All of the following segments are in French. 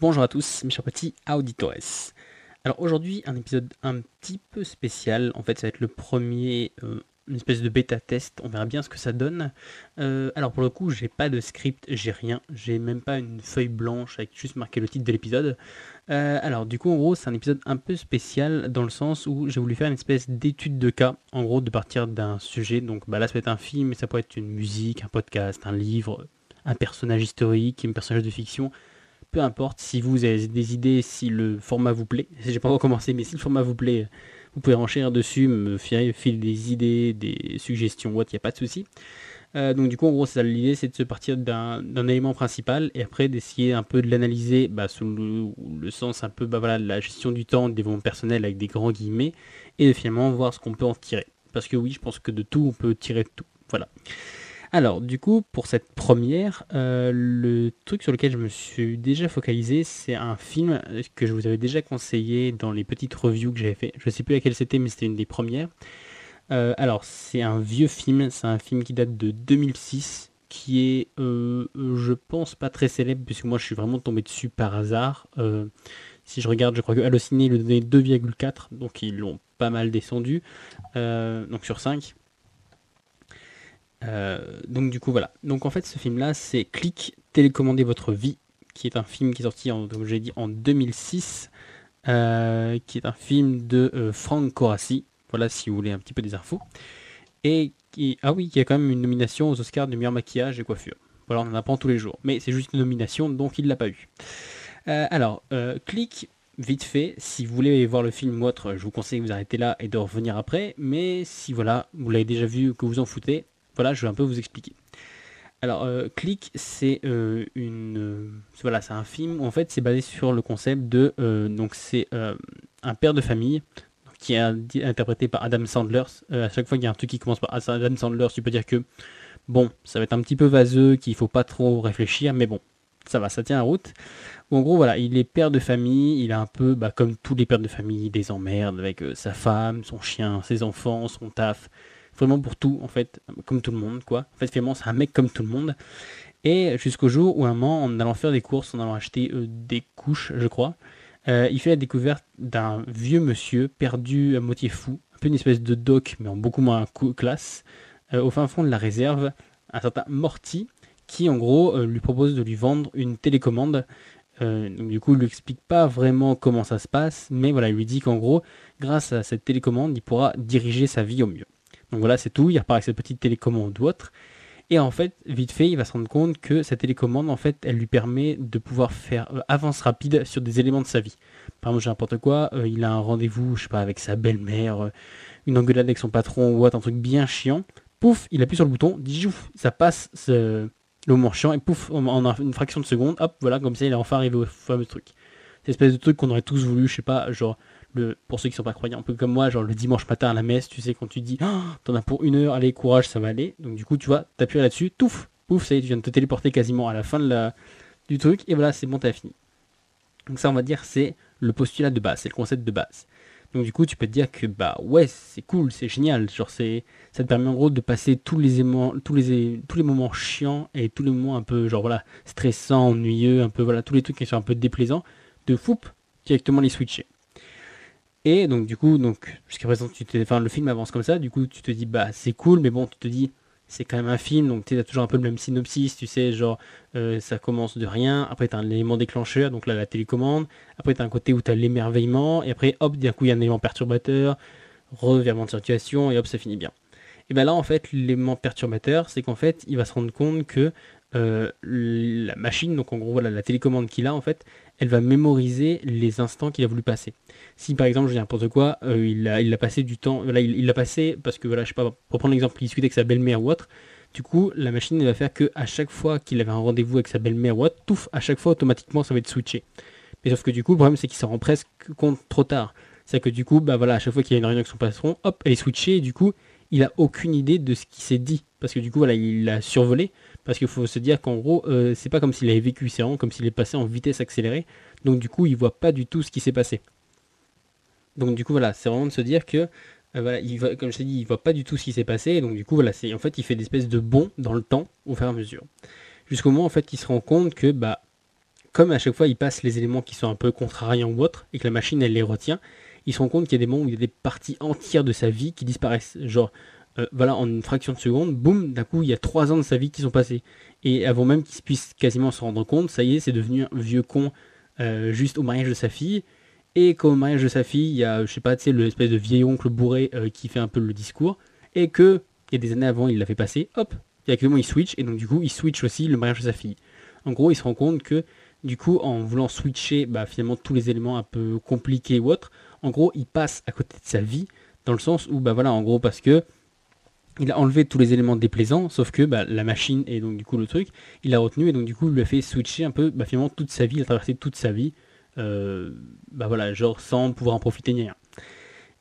Bonjour à tous, mes chers petits auditores. Alors aujourd'hui, un épisode un petit peu spécial. En fait, ça va être le premier, euh, une espèce de bêta test. On verra bien ce que ça donne. Euh, alors pour le coup, j'ai pas de script, j'ai rien. J'ai même pas une feuille blanche avec juste marqué le titre de l'épisode. Euh, alors du coup, en gros, c'est un épisode un peu spécial dans le sens où j'ai voulu faire une espèce d'étude de cas. En gros, de partir d'un sujet. Donc bah, là, ça peut être un film, mais ça peut être une musique, un podcast, un livre, un personnage historique, un personnage de fiction peu importe si vous avez des idées, si le format vous plaît. J'ai pas recommencé, mais si le format vous plaît, vous pouvez enchaîner dessus, me filer des idées, des suggestions, il n'y a pas de souci. Euh, donc du coup, en gros, l'idée, c'est de se partir d'un élément principal et après d'essayer un peu de l'analyser bah, sous le, sens un peu bah, voilà, la gestion du temps, des développement personnel avec des grands guillemets et de finalement voir ce qu'on peut en tirer. Parce que oui, je pense que de tout, on peut tirer de tout. Voilà. Alors, du coup, pour cette première, euh, le truc sur lequel je me suis déjà focalisé, c'est un film que je vous avais déjà conseillé dans les petites reviews que j'avais fait. Je ne sais plus laquelle c'était, mais c'était une des premières. Euh, alors, c'est un vieux film, c'est un film qui date de 2006, qui est, euh, je pense, pas très célèbre, puisque moi je suis vraiment tombé dessus par hasard. si je regarde, je crois que Allociné lui donnait 2,4, donc ils l'ont pas mal descendu, donc sur 5. Euh, donc du coup voilà. Donc en fait ce film là c'est Click télécommander votre vie qui est un film qui est sorti en, comme j'ai dit en 2006 euh, qui est un film de euh, Frank Corassi. Voilà si vous voulez un petit peu des infos. Et qui ah oui qui a quand même une nomination aux Oscars de meilleur maquillage et coiffure. Voilà on en apprend tous les jours. Mais c'est juste une nomination donc il l'a pas eu. alors Click vite fait, si vous voulez voir le film ou autre, je vous conseille de vous arrêter là et de revenir après. Mais si voilà, vous l'avez déjà vu, que vous en foutez, voilà, je vais un peu vous expliquer. Alors, euh, Click, c'est euh, une, euh, voilà, c'est un film. En fait, c'est basé sur le concept de, donc c'est un père de famille qui est interprété par Adam Sandler. à chaque fois qu'il y a un truc qui commence par Adam Sandler, tu peux dire que bon, ça va être un petit peu vaseux, qu'il faut pas trop réfléchir, mais bon, ça va, ça tient la route. En gros, voilà, il est père de famille, il a un peu, bah, comme tous les pères de famille, des emmerdes avec sa femme, son chien, ses enfants, son taf vraiment pour tout, en fait, comme tout le monde, quoi. En fait, finalement, c'est un mec comme tout le monde. Et jusqu'au jour où, un moment, en allant faire des courses, en allant acheter euh, des couches, je crois, euh, il fait la découverte d'un vieux monsieur perdu à moitié fou, un peu une espèce de doc, mais en beaucoup moins classe, euh, au fin fond de la réserve, un certain Morty, qui en gros lui propose de lui vendre une télécommande. donc du coup, il lui explique pas vraiment comment ça se passe, mais voilà, il lui dit qu'en gros, grâce à cette télécommande, il pourra diriger sa vie au mieux. Donc voilà, c'est tout. Il repart avec cette petite télécommande ou autre. Et en fait, vite fait, il va se rendre compte que cette télécommande, en fait, elle lui permet de pouvoir faire euh, avance rapide sur des éléments de sa vie. Par exemple, n'importe quoi, euh, il a un rendez-vous, je sais pas, avec sa belle-mère, euh, une engueulade avec son patron ou autre, un truc bien chiant. Pouf, il appuie sur le bouton, jouf, ça passe le moment chiant et pouf, en, une fraction de seconde, hop, voilà, comme ça, il est enfin arrivé au fameux truc. Cette espèce de truc qu'on aurait tous voulu, je sais pas, genre pour ceux qui sont pas croyants, un peu comme moi, genre le dimanche matin à la messe, tu sais, quand tu dis, oh, t'en as pour une heure, allez, courage, ça va aller. Donc du coup, tu vois, t'appuies là-dessus, touf, pouf, ça y est, tu viens de te téléporter quasiment à la fin de la, du truc, et voilà, c'est bon, t'as fini. Donc ça, on va dire, c'est le postulat de base, c'est le concept de base. Donc du coup, tu peux te dire que bah ouais, c'est cool, c'est génial, genre c'est, ça te permet en gros de passer tous les aimants, tous les tous les moments chiants et tous les moments un peu genre voilà stressants, ennuyeux, un peu voilà tous les trucs qui sont un peu déplaisants, de foup directement les switcher. Et donc du coup, donc jusqu'à présent, le film avance comme ça. Du coup, tu te dis bah c'est cool, mais bon, tu te dis c'est quand même un film, donc tu as toujours un peu le même synopsis, tu sais, genre euh, ça commence de rien, après tu as un élément déclencheur, donc la télécommande, après tu as un côté où tu as l'émerveillement, et après hop, d'un coup il y a un élément perturbateur, revirement de situation, et hop, ça finit bien. Et bien là en fait, l'élément perturbateur, c'est qu'en fait, il va se rendre compte que euh, la machine, donc en gros voilà la télécommande qu'il a en fait, elle va mémoriser les instants qu'il a voulu passer. Si par exemple, je dis n'importe quoi, euh, il, a, passé du temps, il l'a passé parce que voilà, je sais pas, pour prendre l'exemple, il discutait avec sa belle-mère ou autre. Du coup, la machine elle va faire que à chaque fois qu'il avait un rendez-vous avec sa belle-mère ou autre, tout, à chaque fois automatiquement ça va être switché. Mais sauf que du coup, le problème c'est qu'il s'en rend presque compte trop tard. C'est que du coup, bah voilà, à chaque fois qu'il y a une réunion avec son patron, hop, elle est switchée et du coup, il a aucune idée de ce qui s'est dit parce que du coup, voilà, il l'a survolé. Parce qu'il faut se dire qu'en gros, euh, c'est pas comme s'il avait vécu, c'est vraiment comme s'il est passé en vitesse accélérée. Donc du coup, il voit pas du tout ce qui s'est passé. Donc du coup, voilà, c'est vraiment de se dire que, euh, voilà, il comme je t'ai dit, il voit pas du tout ce qui s'est passé. donc du coup, voilà, c'est en fait, il fait des espèces de bons dans le temps au fur et à mesure. Jusqu'au moment, en fait, il se rend compte que, bah, comme à chaque fois il passe les éléments qui sont un peu contrariants ou autres, et que la machine elle les retient, il se rend compte qu'il y a des moments où il y a des parties entières de sa vie qui disparaissent. Genre, euh, voilà, en une fraction de seconde, boum, d'un coup il y a trois ans de sa vie qui sont passés. Et avant même qu'il puisse quasiment se rendre compte, ça y est, c'est devenu un vieux con euh, juste au mariage de sa fille. Et qu'au mariage de sa fille, il y a, je sais pas, tu sais, l'espèce de vieil oncle bourré euh, qui fait un peu le discours. Et que, il y a des années avant, il l'a fait passer, hop, directement il switch. Et donc, du coup, il switch aussi le mariage de sa fille. En gros, il se rend compte que, du coup, en voulant switcher bah, finalement tous les éléments un peu compliqués ou autres, en gros, il passe à côté de sa vie. Dans le sens où, bah voilà, en gros, parce que il a enlevé tous les éléments déplaisants, sauf que bah, la machine et donc du coup le truc, il a retenu et donc du coup il lui a fait switcher un peu bah, finalement toute sa vie, il a traversé toute sa vie, euh, bah voilà, genre sans pouvoir en profiter ni rien.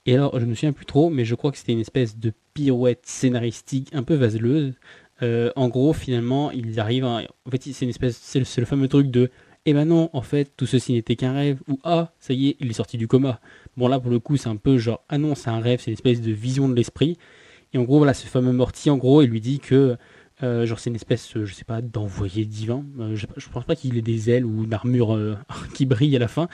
Et alors je ne me souviens plus trop, mais je crois que c'était une espèce de pirouette scénaristique un peu vaseleuse. Euh, en gros, finalement, ils arrivent. En fait, c'est une espèce, c'est le, fameux truc de, eh ben non, en fait, tout ceci n'était qu'un rêve, ou ah, ça y est, il est sorti du coma. Bon là, pour le coup, c'est un peu genre, ah non, c'est un rêve, c'est une espèce de vision de l'esprit. Et en gros, voilà, ce fameux Morty, en gros, il lui dit que, euh, genre, c'est une espèce, je sais pas, d'envoyé divin. Euh, je, je, pense pas qu'il ait des ailes ou une armure euh, qui brille à la fin.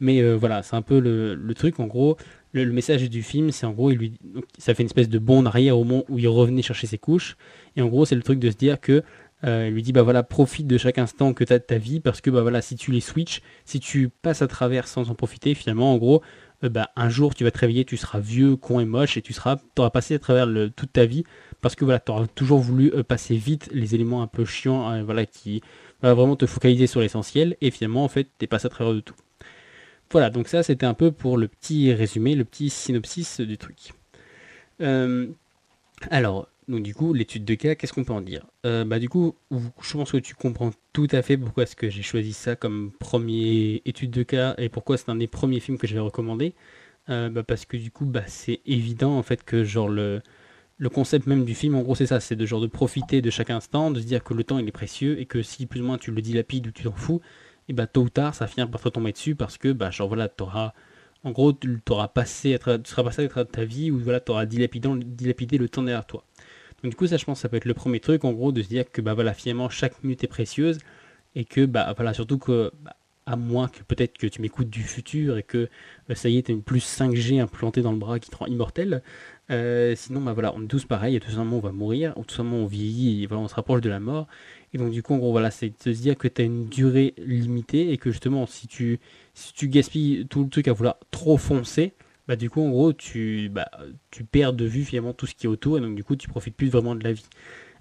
Mais voilà, c'est un peu le, truc. En gros, le, message du film, c'est en gros, il lui, ça fait une espèce de bond arrière au moment où il revenait chercher ses couches. Et en gros, c'est le truc de se dire que il lui dit bah voilà profite de chaque instant que tu as de ta vie parce que bah voilà si tu les switches si tu passes à travers sans en profiter finalement en gros euh, bah, un jour tu vas te réveiller, tu seras vieux, con et moche, et tu seras, auras passé à travers toute ta vie, parce que voilà, tu auras toujours voulu euh, passer vite les éléments un peu chiants, hein, voilà, qui va vraiment te focaliser sur l'essentiel, et finalement, en fait, tu passé à travers de tout. Voilà, donc ça, c'était un peu pour le petit résumé, le petit synopsis du truc. Euh, alors, donc du coup, l'étude de cas, qu'est-ce qu'on peut en dire? Euh, Bah du coup, je pense que tu comprends tout à fait pourquoi est-ce que j'ai choisi ça comme premier étude de cas et pourquoi c'est un des premiers films que je vais. Euh, bah, parce que du coup, bah, c'est évident en fait que genre le, concept même du film, en gros, c'est ça, c'est de genre de profiter de chaque instant, de se dire que le temps il est précieux et que si plus ou moins tu le dilapides ou tu t'en fous, et bah tôt ou tard ça finira par te tomber dessus parce que bah genre voilà, t'auras en gros, tu auras passé, tu seras passé à travers ta vie ou voilà, tu auras dilapidé le temps derrière toi. Donc du coup, ça, je pense, ça peut être le premier truc, en gros, de se dire que bah voilà, finalement, chaque minute est précieuse et que bah voilà, surtout que bah, à moins que peut-être que tu m'écoutes du futur et que bah, ça y est, tu as une plus 5G implantée dans le bras qui te rend immortel. Euh, sinon, bah voilà, on est tous pareils, et tout simplement on va mourir, ou tout simplement on vieillit, et voilà, on se rapproche de la mort. Et donc du coup, en gros, voilà, c'est de se dire que tu as une durée limitée et que justement, si tu, si tu gaspilles tout le truc à vouloir trop foncer, bah du coup en gros tu, bah, tu perds de vue finalement tout ce qui est autour et donc du coup tu profites plus vraiment de la vie.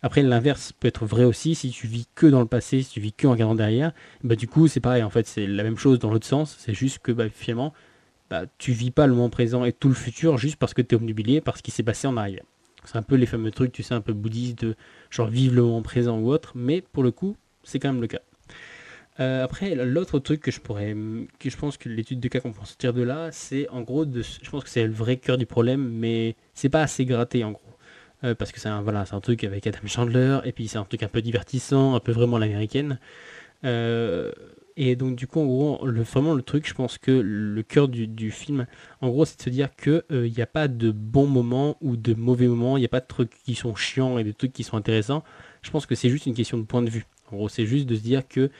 Après l'inverse peut être vrai aussi si tu vis que dans le passé, si tu vis que en regardant derrière, bah du coup c'est pareil en fait c'est la même chose dans l'autre sens, c'est juste que bah, finalement bah, tu vis pas le moment présent et tout le futur juste parce que tu es omnubilé par ce qui s'est passé en arrière. C'est un peu les fameux trucs tu sais un peu bouddhistes de genre vivre le moment présent ou autre, mais pour le coup c'est quand même le cas. Euh, après, l'autre truc que je pourrais, que je pense que l'étude de cas qu'on peut sortir de là, c'est en gros, de, je pense que c'est le vrai cœur du problème, mais c'est pas assez gratté en gros. Euh, parce que c'est un, voilà, un truc avec Adam Chandler, et puis c'est un truc un peu divertissant, un peu vraiment l'américaine. Euh, et donc du coup, en gros, le, vraiment le truc, je pense que le cœur du, film, en gros, c'est de se dire qu'il n'y a pas de bons moments ou de mauvais moments, il n'y a pas de trucs qui sont chiants et de trucs qui sont intéressants. Je pense que c'est juste une question de point de vue. En gros, c'est juste de se dire que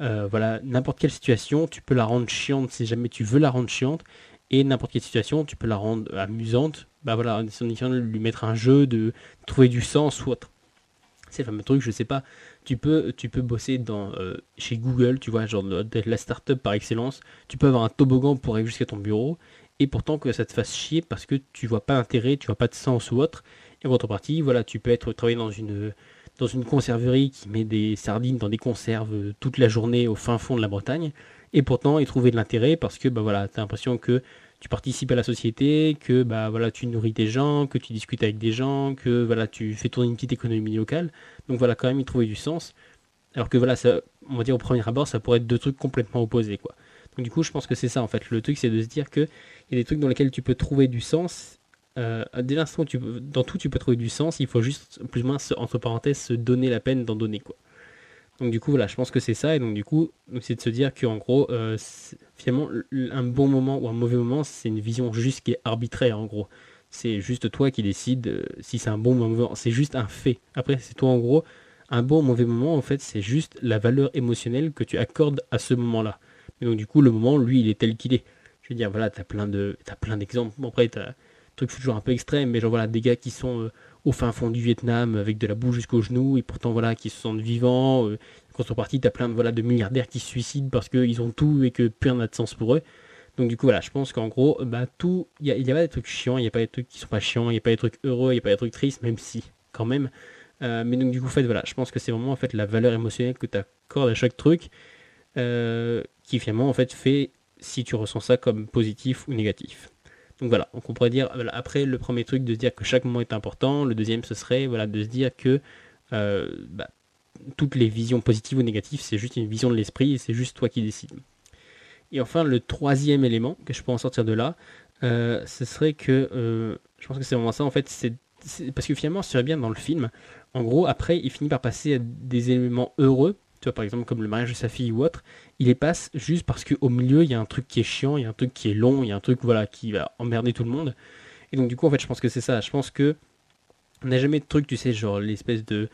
euh, voilà, n'importe quelle situation, tu peux la rendre chiante si jamais tu veux la rendre chiante, et n'importe quelle situation, tu peux la rendre amusante. Bah voilà, en essayant de lui mettre un jeu, de trouver du sens ou autre. C'est le fameux truc, je sais pas. Tu peux, tu peux bosser dans, euh, chez Google, tu vois, genre d'être la startup par excellence. Tu peux avoir un toboggan pour aller jusqu'à ton bureau, et pourtant que ça te fasse chier parce que tu vois pas d'intérêt, tu vois pas de sens ou autre. Et en contrepartie, voilà, tu peux être travailler dans une dans une conserverie qui met des sardines dans des conserves toute la journée au fin fond de la Bretagne, et pourtant y trouver de l'intérêt parce que bah voilà, tu as l'impression que tu participes à la société, que bah voilà, tu nourris des gens, que tu discutes avec des gens, que voilà, tu fais tourner une petite économie locale. Donc voilà, quand même y trouver du sens. Alors que voilà, ça, on va dire au premier abord, ça pourrait être deux trucs complètement opposés quoi. Donc du coup, je pense que c'est ça en fait. Le truc, c'est de se dire que il y a des trucs dans lesquels tu peux trouver du sens euh, dès l'instant où tu, dans tout tu peux trouver du sens, il faut juste plus ou moins entre parenthèses se donner la peine d'en donner quoi. Donc du coup voilà, je pense que c'est ça et donc du coup c'est de se dire qu'en gros euh, finalement un bon moment ou un mauvais moment c'est une vision juste qui est arbitraire en gros. C'est juste toi qui décides euh, si c'est un bon moment, c'est juste un fait. Après c'est toi en gros un bon ou mauvais moment, en fait, c'est juste la valeur émotionnelle que tu accordes à ce moment-là. Donc, du coup, le moment, lui, il est tel qu'il est. Je veux dire, voilà, t'as plein de, as plein d'exemples. Après, t'as truc toujours un peu extrême, mais genre, voilà, des gars qui sont euh, au fin fond du Vietnam avec de la boue jusqu'aux genoux et pourtant, voilà, qui se sentent vivants. Euh, contrepartie, t'as plein de, voilà, de milliardaires qui se suicident parce qu'ils ont tout et que plus rien n'a de sens pour eux. Donc du coup voilà, je pense qu'en gros, bah tout, il n'y a, pas des trucs chiants, il n'y a pas des trucs qui sont pas chiants, il n'y a pas des trucs heureux, il n'y a pas des trucs tristes, même si quand même. Euh, mais donc du coup, en fait, voilà, je pense que c'est vraiment en fait la valeur émotionnelle que tu accordes à chaque truc euh, qui finalement en fait fait si tu ressens ça comme positif ou négatif. Donc voilà, on pourrait dire après le premier truc de se dire que chaque moment est important, le deuxième ce serait voilà de se dire que euh, bah, toutes les visions positives ou négatives c'est juste une vision de l'esprit et c'est juste toi qui décides. Et enfin, le troisième élément que je peux en sortir de là, euh, ce serait que euh, je pense que c'est vraiment ça en fait, c'est parce que finalement, si tu bien dans le film, en gros, après, il finit par passer à des éléments heureux, tu vois, par exemple, comme le mariage de sa fille ou autre, il les passe juste parce qu'au milieu, il y a un truc qui est chiant, il y a un truc qui est long, il y a un truc voilà, qui va emmerder tout le monde. Et donc, du coup, en fait, je pense que c'est ça. Je pense que on n'a jamais de truc, tu sais, genre l'espèce de.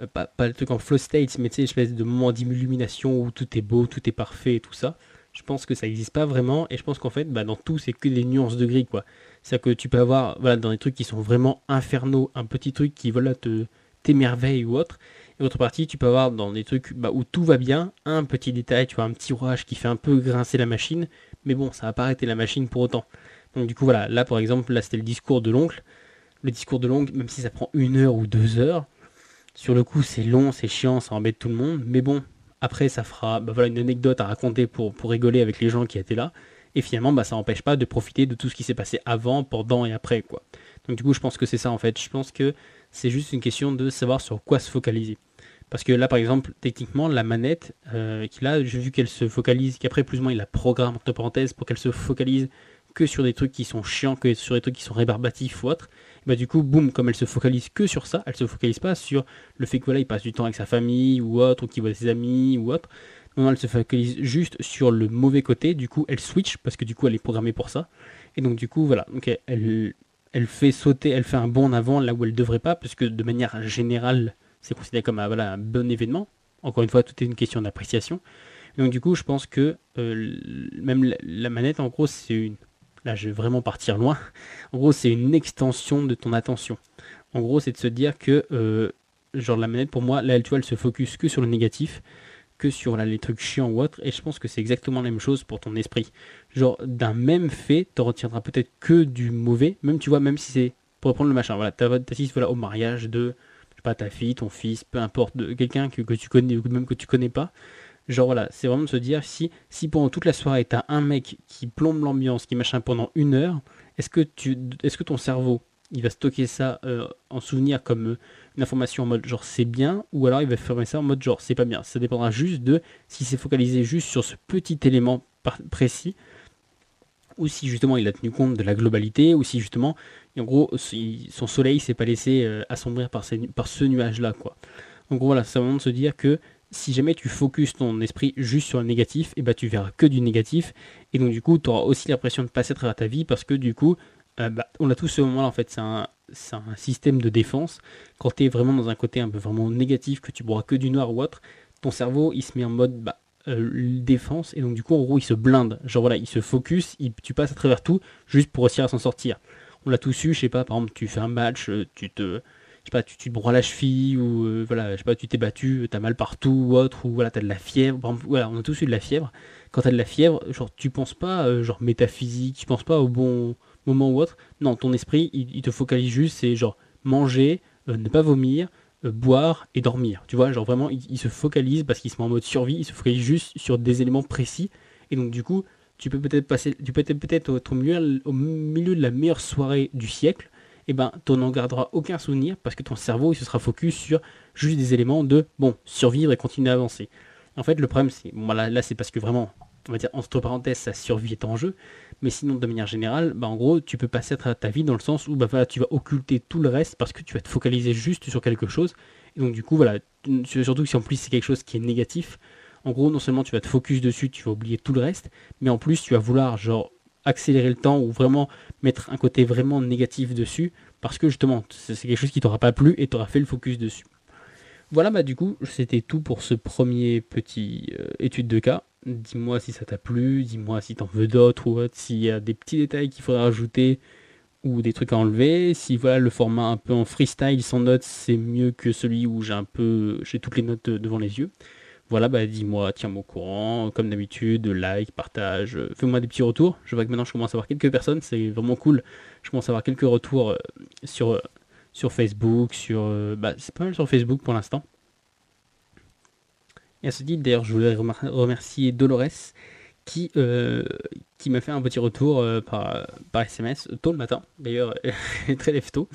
Euh, pas, pas, le truc en flow state, mais tu sais, l'espèce de moment d'illumination où tout est beau, tout est parfait et tout ça. Je pense que ça n'existe pas vraiment et je pense qu'en fait, bah, dans tout, c'est que des nuances de gris, quoi. C'est-à-dire que tu peux avoir, voilà, dans des trucs qui sont vraiment infernaux, un petit truc qui, voilà, te t'émerveille ou autre. Et autre partie, tu peux avoir dans des trucs bah, où tout va bien, un petit détail, tu vois, un petit orage qui fait un peu grincer la machine, mais bon, ça va pas arrêter la machine pour autant. Donc du coup, voilà, là par exemple, là c'était le discours de l'oncle. Le discours de l'oncle, même si ça prend une heure ou deux heures, sur le coup c'est long, c'est chiant, ça embête tout le monde, mais bon, après, ça fera bah voilà, une anecdote à raconter pour, pour rigoler avec les gens qui étaient là. Et finalement, bah, ça n'empêche pas de profiter de tout ce qui s'est passé avant, pendant et après. Quoi. Donc du coup, je pense que c'est ça en fait. Je pense que c'est juste une question de savoir sur quoi se focaliser. Parce que là, par exemple, techniquement, la manette euh, qu'il a, j'ai vu qu'elle se focalise, qu'après plus ou moins il la programme entre parenthèses pour qu'elle se focalise que sur des trucs qui sont chiants, que sur des trucs qui sont rébarbatifs ou autres bah du coup, boum, comme elle se focalise que sur ça, elle se focalise pas sur le fait que voilà, il passe du temps avec sa famille ou autre, ou qu'il voit ses amis ou autre. Non, elle se focalise juste sur le mauvais côté. Du coup, elle switch parce que du coup, elle est programmée pour ça. Et donc, du coup, voilà, donc elle, elle fait sauter, elle fait un bond en avant là où elle devrait pas, parce que de manière générale, c'est considéré comme un, bon événement. Encore une fois, tout est une question d'appréciation. Donc, du coup, je pense que euh, même la, manette, en gros, c'est une là je vais vraiment partir loin. En gros, c'est une extension de ton attention. En gros, c'est de se dire que, euh, genre la manette, pour moi, là, tu vois, elle se focus que sur le négatif, que sur les trucs chiants ou autres, et je pense que c'est exactement la même chose pour ton esprit. Genre, d'un même fait, tu retiendras peut-être que du mauvais, même, tu vois, même si c'est, pour reprendre le machin, voilà, tu assistes voilà, au mariage de, je sais pas, ta fille, ton fils, peu importe, de quelqu'un que, que tu connais ou même que tu connais pas, Genre voilà, c'est vraiment de se dire si, si pendant toute la soirée t'as un mec qui plombe l'ambiance, qui machin pendant une heure, est-ce que, tu, est-ce que ton cerveau il va stocker ça euh, en souvenir comme euh, une information en mode genre c'est bien ou alors il va fermer ça en mode genre c'est pas bien. Ça dépendra juste de si c'est focalisé juste sur ce petit élément précis ou si justement il a tenu compte de la globalité ou si justement en gros son soleil s'est pas laissé euh, assombrir par, ce nuage là quoi. Gros voilà, c'est vraiment de se dire que si jamais tu focuses ton esprit juste sur le négatif, eh ben tu verras que du négatif. Et donc du coup, tu auras aussi l'impression de passer à travers ta vie parce que du coup, euh, bah, on a tous ce moment-là en fait. C'est un, système de défense. Quand tu es vraiment dans un côté un peu vraiment négatif, que tu bois que du noir ou autre, ton cerveau il se met en mode bah, euh, défense et donc du coup en gros il se blinde. Genre voilà, il se focus, tu passes à travers tout juste pour réussir à s'en sortir. On l'a tous eu, je sais pas, par exemple tu fais un match, euh, tu te sais pas, tu, te broies la cheville ou euh, voilà, je sais pas, tu t'es battu, t'as mal partout ou autre, ou voilà, t'as de la fièvre. voilà, on a tous eu de la fièvre. Quand t'as de la fièvre, genre tu penses pas genre métaphysique, tu penses pas au bon moment ou autre. Non, ton esprit, il, te focalise juste, c'est genre manger, ne pas vomir, boire et dormir. Tu vois, genre vraiment, il, se focalise parce qu'il se met en mode survie, il se focalise juste sur des éléments précis. Et donc du coup, tu peux peut-être passer, tu peux peut-être au, milieu, au milieu de la meilleure soirée du siècle eh ben, tu n'en garderas aucun souvenir parce que ton cerveau il se sera focus sur juste des éléments de bon, survivre et continuer à avancer. En fait, le problème, c'est bon, là, c'est parce que vraiment, on va dire entre parenthèses, sa survie est en jeu, mais sinon, de manière générale, bah, en gros, tu peux passer à ta vie dans le sens où bah, tu vas occulter tout le reste parce que tu vas te focaliser juste sur quelque chose. Et donc, du coup, voilà, surtout si en plus c'est quelque chose qui est négatif, en gros, non seulement tu vas te focus dessus, tu vas oublier tout le reste, mais en plus, tu vas vouloir, accélérer le temps ou vraiment mettre un côté vraiment négatif dessus parce que justement c'est quelque chose qui t'aura pas plu et t'aura fait le focus dessus. Voilà, bah du coup, c'était tout pour ce premier petit euh, étude de cas. Dis-moi si ça t'a plu, dis-moi si t'en veux d'autres ou s'il y a des petits détails qu'il faudrait rajouter ou des trucs à enlever. Si voilà le format un peu en freestyle sans notes, c'est mieux que celui où j'ai un peu j'ai toutes les notes devant les yeux. Voilà, bah dis-moi, tiens-moi au courant, comme d'habitude, like, partage, euh, fais-moi des petits retours. Je vois que maintenant je commence à avoir quelques personnes, c'est vraiment cool. Je commence à avoir quelques retours euh, sur, sur Facebook, sur. Bah, c'est pas mal sur Facebook pour l'instant. Et à ce titre, d'ailleurs, je voulais remercier Dolores qui, qui m'a fait un petit retour par, par SMS tôt le matin. D'ailleurs, très lève tôt.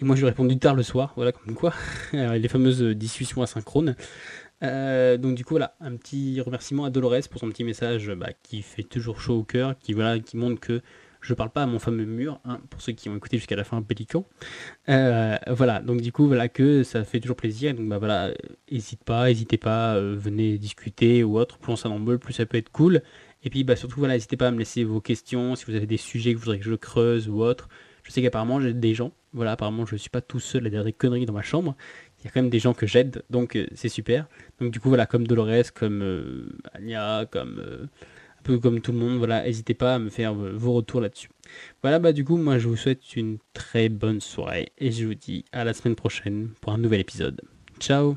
Et moi, je lui ai répondu tard le soir, voilà, comme quoi. les fameuses discussions asynchrones. Euh, donc du coup voilà, un petit remerciement à Dolores pour son petit message bah, qui fait toujours chaud au cœur, qui voilà, qui montre que je parle pas à mon fameux mur, hein, pour ceux qui ont écouté jusqu'à la fin Pélican. Euh, voilà, donc du coup voilà que ça fait toujours plaisir. Donc bah voilà, hésite pas, n'hésitez pas, euh, venez discuter ou autre. Plus on s'en plus ça peut être cool. Et puis bah surtout voilà, n'hésitez pas à me laisser vos questions si vous avez des sujets que vous voudrez que je creuse ou autre. Je sais qu'apparemment j'ai des gens, voilà, apparemment je suis pas tout seul à dire des conneries dans ma chambre il y a quand même des gens que j'aide, donc euh, c'est super. Donc du coup voilà, comme Dolores, comme euh, Anya, comme euh, peu comme tout le monde, voilà, n'hésitez pas à me faire vos retours là-dessus. Voilà, bah du coup moi je vous souhaite une très bonne soirée et je vous dis à la semaine prochaine pour un nouvel épisode. Ciao